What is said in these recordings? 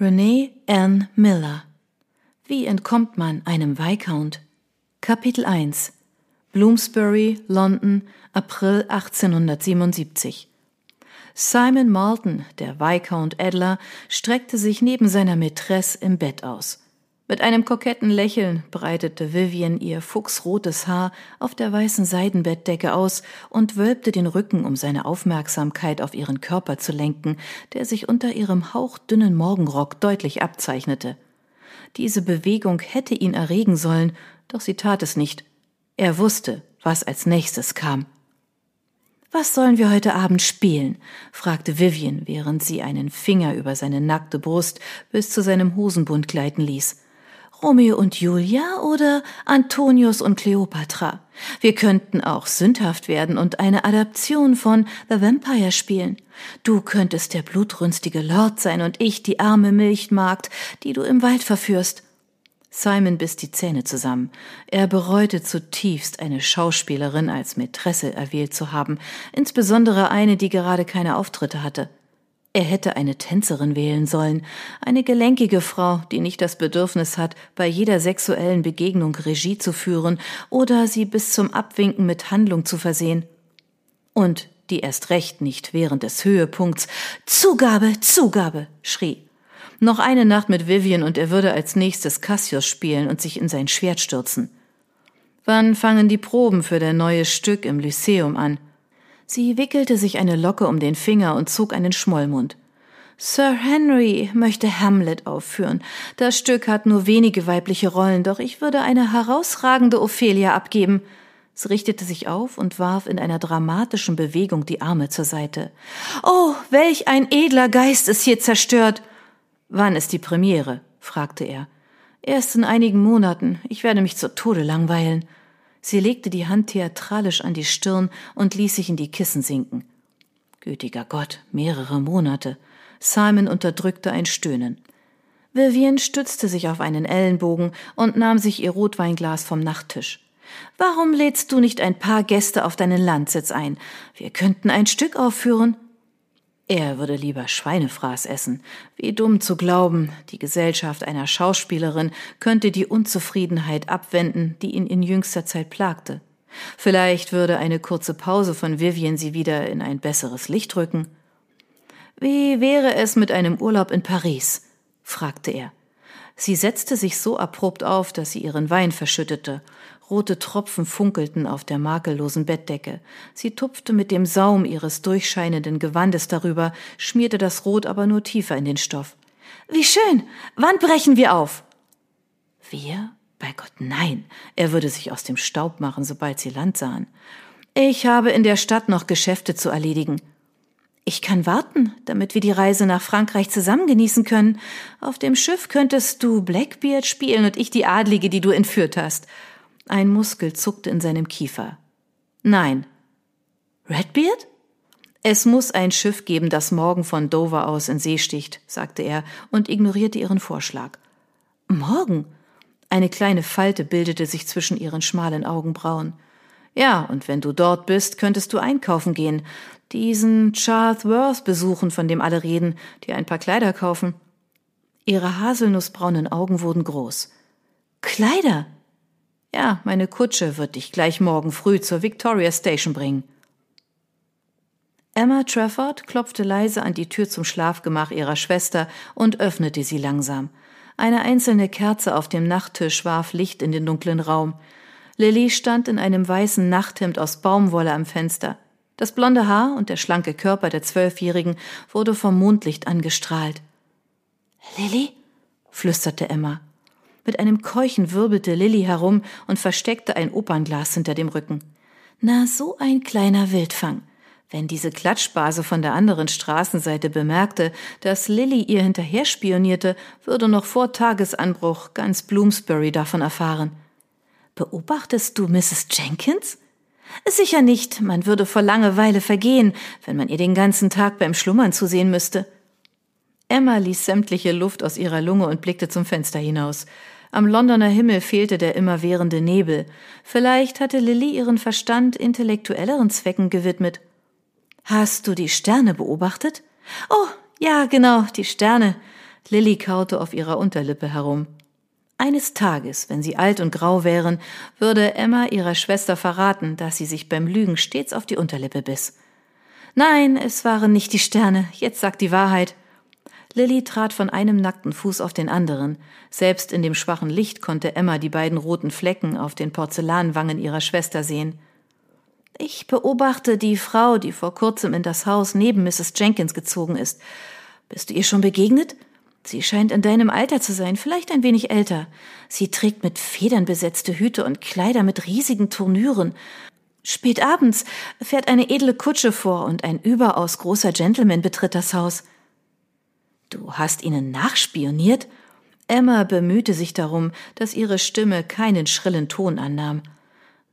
Renee Ann Miller Wie entkommt man einem Viscount? Kapitel 1 Bloomsbury, London, April 1877 Simon Malton, der Viscount Adler, streckte sich neben seiner Mätresse im Bett aus. Mit einem koketten Lächeln breitete Vivian ihr fuchsrotes Haar auf der weißen Seidenbettdecke aus und wölbte den Rücken, um seine Aufmerksamkeit auf ihren Körper zu lenken, der sich unter ihrem hauchdünnen Morgenrock deutlich abzeichnete. Diese Bewegung hätte ihn erregen sollen, doch sie tat es nicht. Er wusste, was als nächstes kam. Was sollen wir heute Abend spielen? fragte Vivian, während sie einen Finger über seine nackte Brust bis zu seinem Hosenbund gleiten ließ. Romeo und Julia oder Antonius und Kleopatra. Wir könnten auch sündhaft werden und eine Adaption von The Vampire spielen. Du könntest der blutrünstige Lord sein und ich die arme Milchmagd, die du im Wald verführst. Simon biss die Zähne zusammen. Er bereute zutiefst, eine Schauspielerin als Mätresse erwählt zu haben, insbesondere eine, die gerade keine Auftritte hatte. Er hätte eine Tänzerin wählen sollen, eine gelenkige Frau, die nicht das Bedürfnis hat, bei jeder sexuellen Begegnung Regie zu führen oder sie bis zum Abwinken mit Handlung zu versehen. Und die erst recht nicht während des Höhepunkts Zugabe, Zugabe schrie. Noch eine Nacht mit Vivian und er würde als nächstes Cassius spielen und sich in sein Schwert stürzen. Wann fangen die Proben für der neue Stück im Lyceum an? Sie wickelte sich eine Locke um den Finger und zog einen Schmollmund. Sir Henry möchte Hamlet aufführen. Das Stück hat nur wenige weibliche Rollen, doch ich würde eine herausragende Ophelia abgeben. Sie richtete sich auf und warf in einer dramatischen Bewegung die Arme zur Seite. Oh, welch ein edler Geist ist hier zerstört. Wann ist die Premiere? fragte er. Erst in einigen Monaten. Ich werde mich zu Tode langweilen. Sie legte die Hand theatralisch an die Stirn und ließ sich in die Kissen sinken. Gütiger Gott, mehrere Monate. Simon unterdrückte ein Stöhnen. Vivian stützte sich auf einen Ellenbogen und nahm sich ihr Rotweinglas vom Nachttisch. Warum lädst du nicht ein paar Gäste auf deinen Landsitz ein? Wir könnten ein Stück aufführen. Er würde lieber Schweinefraß essen. Wie dumm zu glauben, die Gesellschaft einer Schauspielerin könnte die Unzufriedenheit abwenden, die ihn in jüngster Zeit plagte. Vielleicht würde eine kurze Pause von Vivian sie wieder in ein besseres Licht rücken. Wie wäre es mit einem Urlaub in Paris? fragte er. Sie setzte sich so abrupt auf, dass sie ihren Wein verschüttete. Rote Tropfen funkelten auf der makellosen Bettdecke. Sie tupfte mit dem Saum ihres durchscheinenden Gewandes darüber, schmierte das Rot aber nur tiefer in den Stoff. Wie schön! Wann brechen wir auf? Wir? Bei Gott, nein. Er würde sich aus dem Staub machen, sobald sie Land sahen. Ich habe in der Stadt noch Geschäfte zu erledigen. Ich kann warten, damit wir die Reise nach Frankreich zusammen genießen können. Auf dem Schiff könntest du Blackbeard spielen und ich die Adlige, die du entführt hast. Ein Muskel zuckte in seinem Kiefer. Nein. Redbeard? Es muss ein Schiff geben, das morgen von Dover aus in See sticht, sagte er und ignorierte ihren Vorschlag. Morgen? Eine kleine Falte bildete sich zwischen ihren schmalen Augenbrauen. Ja, und wenn du dort bist, könntest du einkaufen gehen, diesen Charles Worth besuchen, von dem alle reden, dir ein paar Kleider kaufen. Ihre haselnussbraunen Augen wurden groß. Kleider? Ja, meine Kutsche wird dich gleich morgen früh zur Victoria Station bringen. Emma Trafford klopfte leise an die Tür zum Schlafgemach ihrer Schwester und öffnete sie langsam. Eine einzelne Kerze auf dem Nachttisch warf Licht in den dunklen Raum. Lilly stand in einem weißen Nachthemd aus Baumwolle am Fenster. Das blonde Haar und der schlanke Körper der Zwölfjährigen wurde vom Mondlicht angestrahlt. Lilly? flüsterte Emma. Mit einem Keuchen wirbelte Lilly herum und versteckte ein Opernglas hinter dem Rücken. Na, so ein kleiner Wildfang. Wenn diese Klatschbase von der anderen Straßenseite bemerkte, dass Lilly ihr hinterher spionierte, würde noch vor Tagesanbruch ganz Bloomsbury davon erfahren. Beobachtest du Mrs. Jenkins? Sicher nicht, man würde vor Langeweile vergehen, wenn man ihr den ganzen Tag beim Schlummern zusehen müsste. Emma ließ sämtliche Luft aus ihrer Lunge und blickte zum Fenster hinaus. Am Londoner Himmel fehlte der immerwährende Nebel. Vielleicht hatte Lilly ihren Verstand intellektuelleren Zwecken gewidmet. Hast du die Sterne beobachtet? Oh, ja, genau, die Sterne. Lilly kaute auf ihrer Unterlippe herum. Eines Tages, wenn sie alt und grau wären, würde Emma ihrer Schwester verraten, dass sie sich beim Lügen stets auf die Unterlippe biss. Nein, es waren nicht die Sterne, jetzt sagt die Wahrheit. Lilly trat von einem nackten Fuß auf den anderen. Selbst in dem schwachen Licht konnte Emma die beiden roten Flecken auf den Porzellanwangen ihrer Schwester sehen. Ich beobachte die Frau, die vor kurzem in das Haus neben Mrs. Jenkins gezogen ist. Bist du ihr schon begegnet? Sie scheint in deinem Alter zu sein, vielleicht ein wenig älter. Sie trägt mit Federn besetzte Hüte und Kleider mit riesigen Turnüren. Spät abends fährt eine edle Kutsche vor und ein überaus großer Gentleman betritt das Haus. Du hast ihnen nachspioniert? Emma bemühte sich darum, dass ihre Stimme keinen schrillen Ton annahm.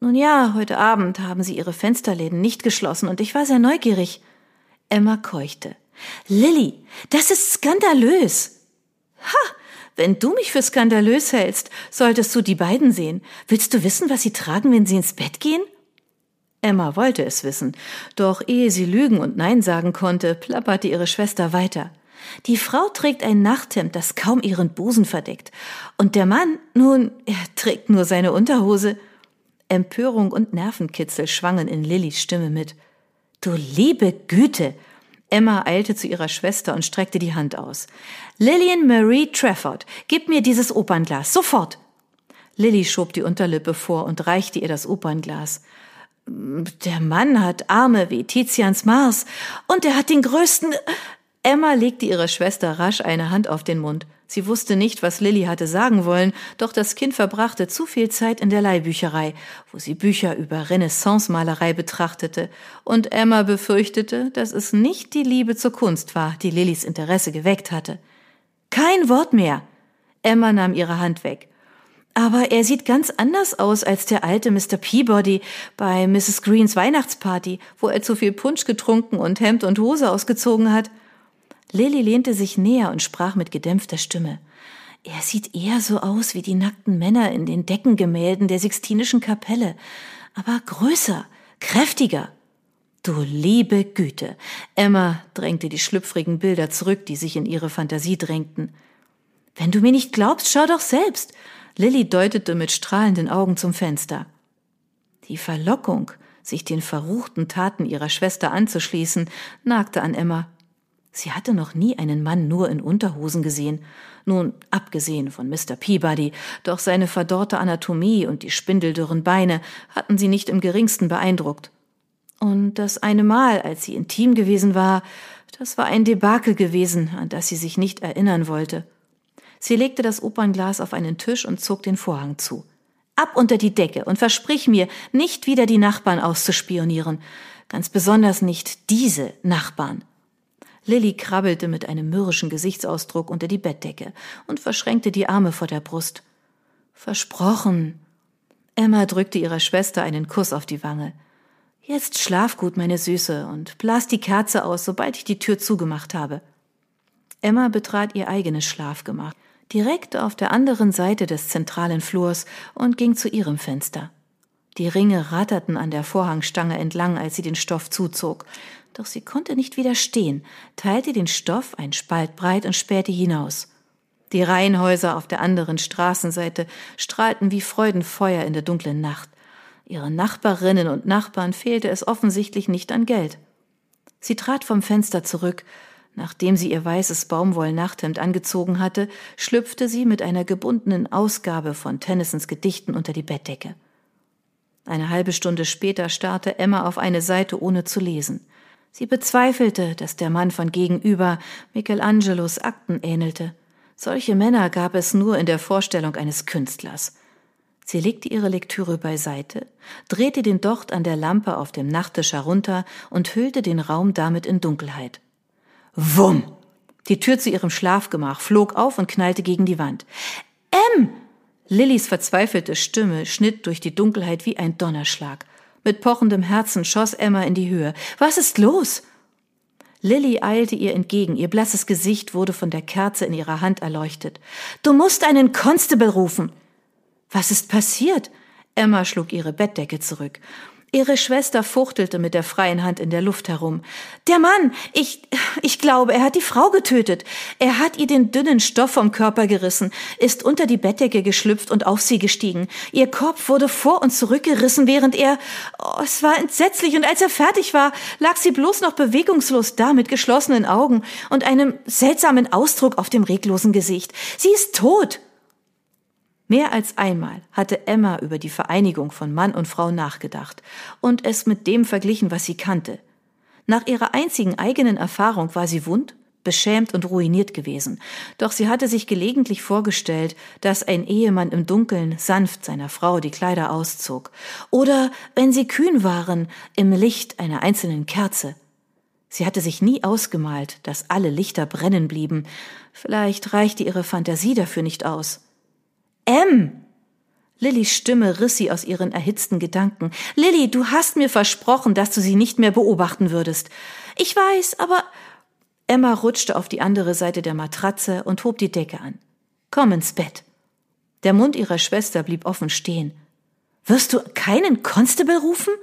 Nun ja, heute Abend haben sie ihre Fensterläden nicht geschlossen und ich war sehr neugierig. Emma keuchte. Lilly, das ist skandalös. Ha, wenn du mich für skandalös hältst, solltest du die beiden sehen. Willst du wissen, was sie tragen, wenn sie ins Bett gehen? Emma wollte es wissen, doch ehe sie lügen und Nein sagen konnte, plapperte ihre Schwester weiter. Die Frau trägt ein Nachthemd, das kaum ihren Busen verdeckt. Und der Mann, nun, er trägt nur seine Unterhose. Empörung und Nervenkitzel schwangen in Lillys Stimme mit. Du liebe Güte! Emma eilte zu ihrer Schwester und streckte die Hand aus. Lillian Marie Trafford, gib mir dieses Opernglas, sofort! Lilly schob die Unterlippe vor und reichte ihr das Opernglas. Der Mann hat Arme wie Tizians Mars und er hat den größten. Emma legte ihrer Schwester rasch eine Hand auf den Mund. Sie wusste nicht, was Lilly hatte sagen wollen, doch das Kind verbrachte zu viel Zeit in der Leihbücherei, wo sie Bücher über Renaissance-Malerei betrachtete, und Emma befürchtete, dass es nicht die Liebe zur Kunst war, die Lillys Interesse geweckt hatte. Kein Wort mehr. Emma nahm ihre Hand weg. Aber er sieht ganz anders aus als der alte Mr. Peabody bei Mrs. Greens Weihnachtsparty, wo er zu viel Punsch getrunken und Hemd und Hose ausgezogen hat. Lilly lehnte sich näher und sprach mit gedämpfter Stimme. Er sieht eher so aus wie die nackten Männer in den Deckengemälden der Sixtinischen Kapelle, aber größer, kräftiger. Du liebe Güte. Emma drängte die schlüpfrigen Bilder zurück, die sich in ihre Fantasie drängten. Wenn du mir nicht glaubst, schau doch selbst. Lilly deutete mit strahlenden Augen zum Fenster. Die Verlockung, sich den verruchten Taten ihrer Schwester anzuschließen, nagte an Emma. Sie hatte noch nie einen Mann nur in Unterhosen gesehen. Nun, abgesehen von Mr. Peabody, doch seine verdorrte Anatomie und die spindeldürren Beine hatten sie nicht im geringsten beeindruckt. Und das eine Mal, als sie intim gewesen war, das war ein Debakel gewesen, an das sie sich nicht erinnern wollte. Sie legte das Opernglas auf einen Tisch und zog den Vorhang zu. Ab unter die Decke und versprich mir, nicht wieder die Nachbarn auszuspionieren. Ganz besonders nicht diese Nachbarn. Lilly krabbelte mit einem mürrischen Gesichtsausdruck unter die Bettdecke und verschränkte die Arme vor der Brust. Versprochen. Emma drückte ihrer Schwester einen Kuss auf die Wange. Jetzt schlaf gut, meine Süße, und blas die Kerze aus, sobald ich die Tür zugemacht habe. Emma betrat ihr eigenes Schlafgemach, direkt auf der anderen Seite des zentralen Flurs und ging zu ihrem Fenster. Die Ringe ratterten an der Vorhangstange entlang, als sie den Stoff zuzog doch sie konnte nicht widerstehen, teilte den Stoff ein Spalt breit und spähte hinaus. Die Reihenhäuser auf der anderen Straßenseite strahlten wie Freudenfeuer in der dunklen Nacht. Ihren Nachbarinnen und Nachbarn fehlte es offensichtlich nicht an Geld. Sie trat vom Fenster zurück. Nachdem sie ihr weißes Baumwollnachthemd angezogen hatte, schlüpfte sie mit einer gebundenen Ausgabe von Tennysons Gedichten unter die Bettdecke. Eine halbe Stunde später starrte Emma auf eine Seite, ohne zu lesen. Sie bezweifelte, dass der Mann von gegenüber Michelangelos Akten ähnelte. Solche Männer gab es nur in der Vorstellung eines Künstlers. Sie legte ihre Lektüre beiseite, drehte den Docht an der Lampe auf dem Nachttisch herunter und hüllte den Raum damit in Dunkelheit. Wumm! Die Tür zu ihrem Schlafgemach flog auf und knallte gegen die Wand. M! Lillys verzweifelte Stimme schnitt durch die Dunkelheit wie ein Donnerschlag. Mit pochendem Herzen schoss Emma in die Höhe. Was ist los? Lilly eilte ihr entgegen, ihr blasses Gesicht wurde von der Kerze in ihrer Hand erleuchtet. Du musst einen Constable rufen. Was ist passiert? Emma schlug ihre Bettdecke zurück. Ihre Schwester fuchtelte mit der freien Hand in der Luft herum. Der Mann, ich, ich glaube, er hat die Frau getötet. Er hat ihr den dünnen Stoff vom Körper gerissen, ist unter die Bettdecke geschlüpft und auf sie gestiegen. Ihr Kopf wurde vor und zurückgerissen, während er, oh, es war entsetzlich, und als er fertig war, lag sie bloß noch bewegungslos da mit geschlossenen Augen und einem seltsamen Ausdruck auf dem reglosen Gesicht. Sie ist tot. Mehr als einmal hatte Emma über die Vereinigung von Mann und Frau nachgedacht und es mit dem verglichen, was sie kannte. Nach ihrer einzigen eigenen Erfahrung war sie wund, beschämt und ruiniert gewesen, doch sie hatte sich gelegentlich vorgestellt, dass ein Ehemann im Dunkeln sanft seiner Frau die Kleider auszog, oder, wenn sie kühn waren, im Licht einer einzelnen Kerze. Sie hatte sich nie ausgemalt, dass alle Lichter brennen blieben, vielleicht reichte ihre Fantasie dafür nicht aus. M. Lillys Stimme riss sie aus ihren erhitzten Gedanken. Lilly, du hast mir versprochen, dass du sie nicht mehr beobachten würdest. Ich weiß, aber. Emma rutschte auf die andere Seite der Matratze und hob die Decke an. Komm ins Bett. Der Mund ihrer Schwester blieb offen stehen. Wirst du keinen Constable rufen?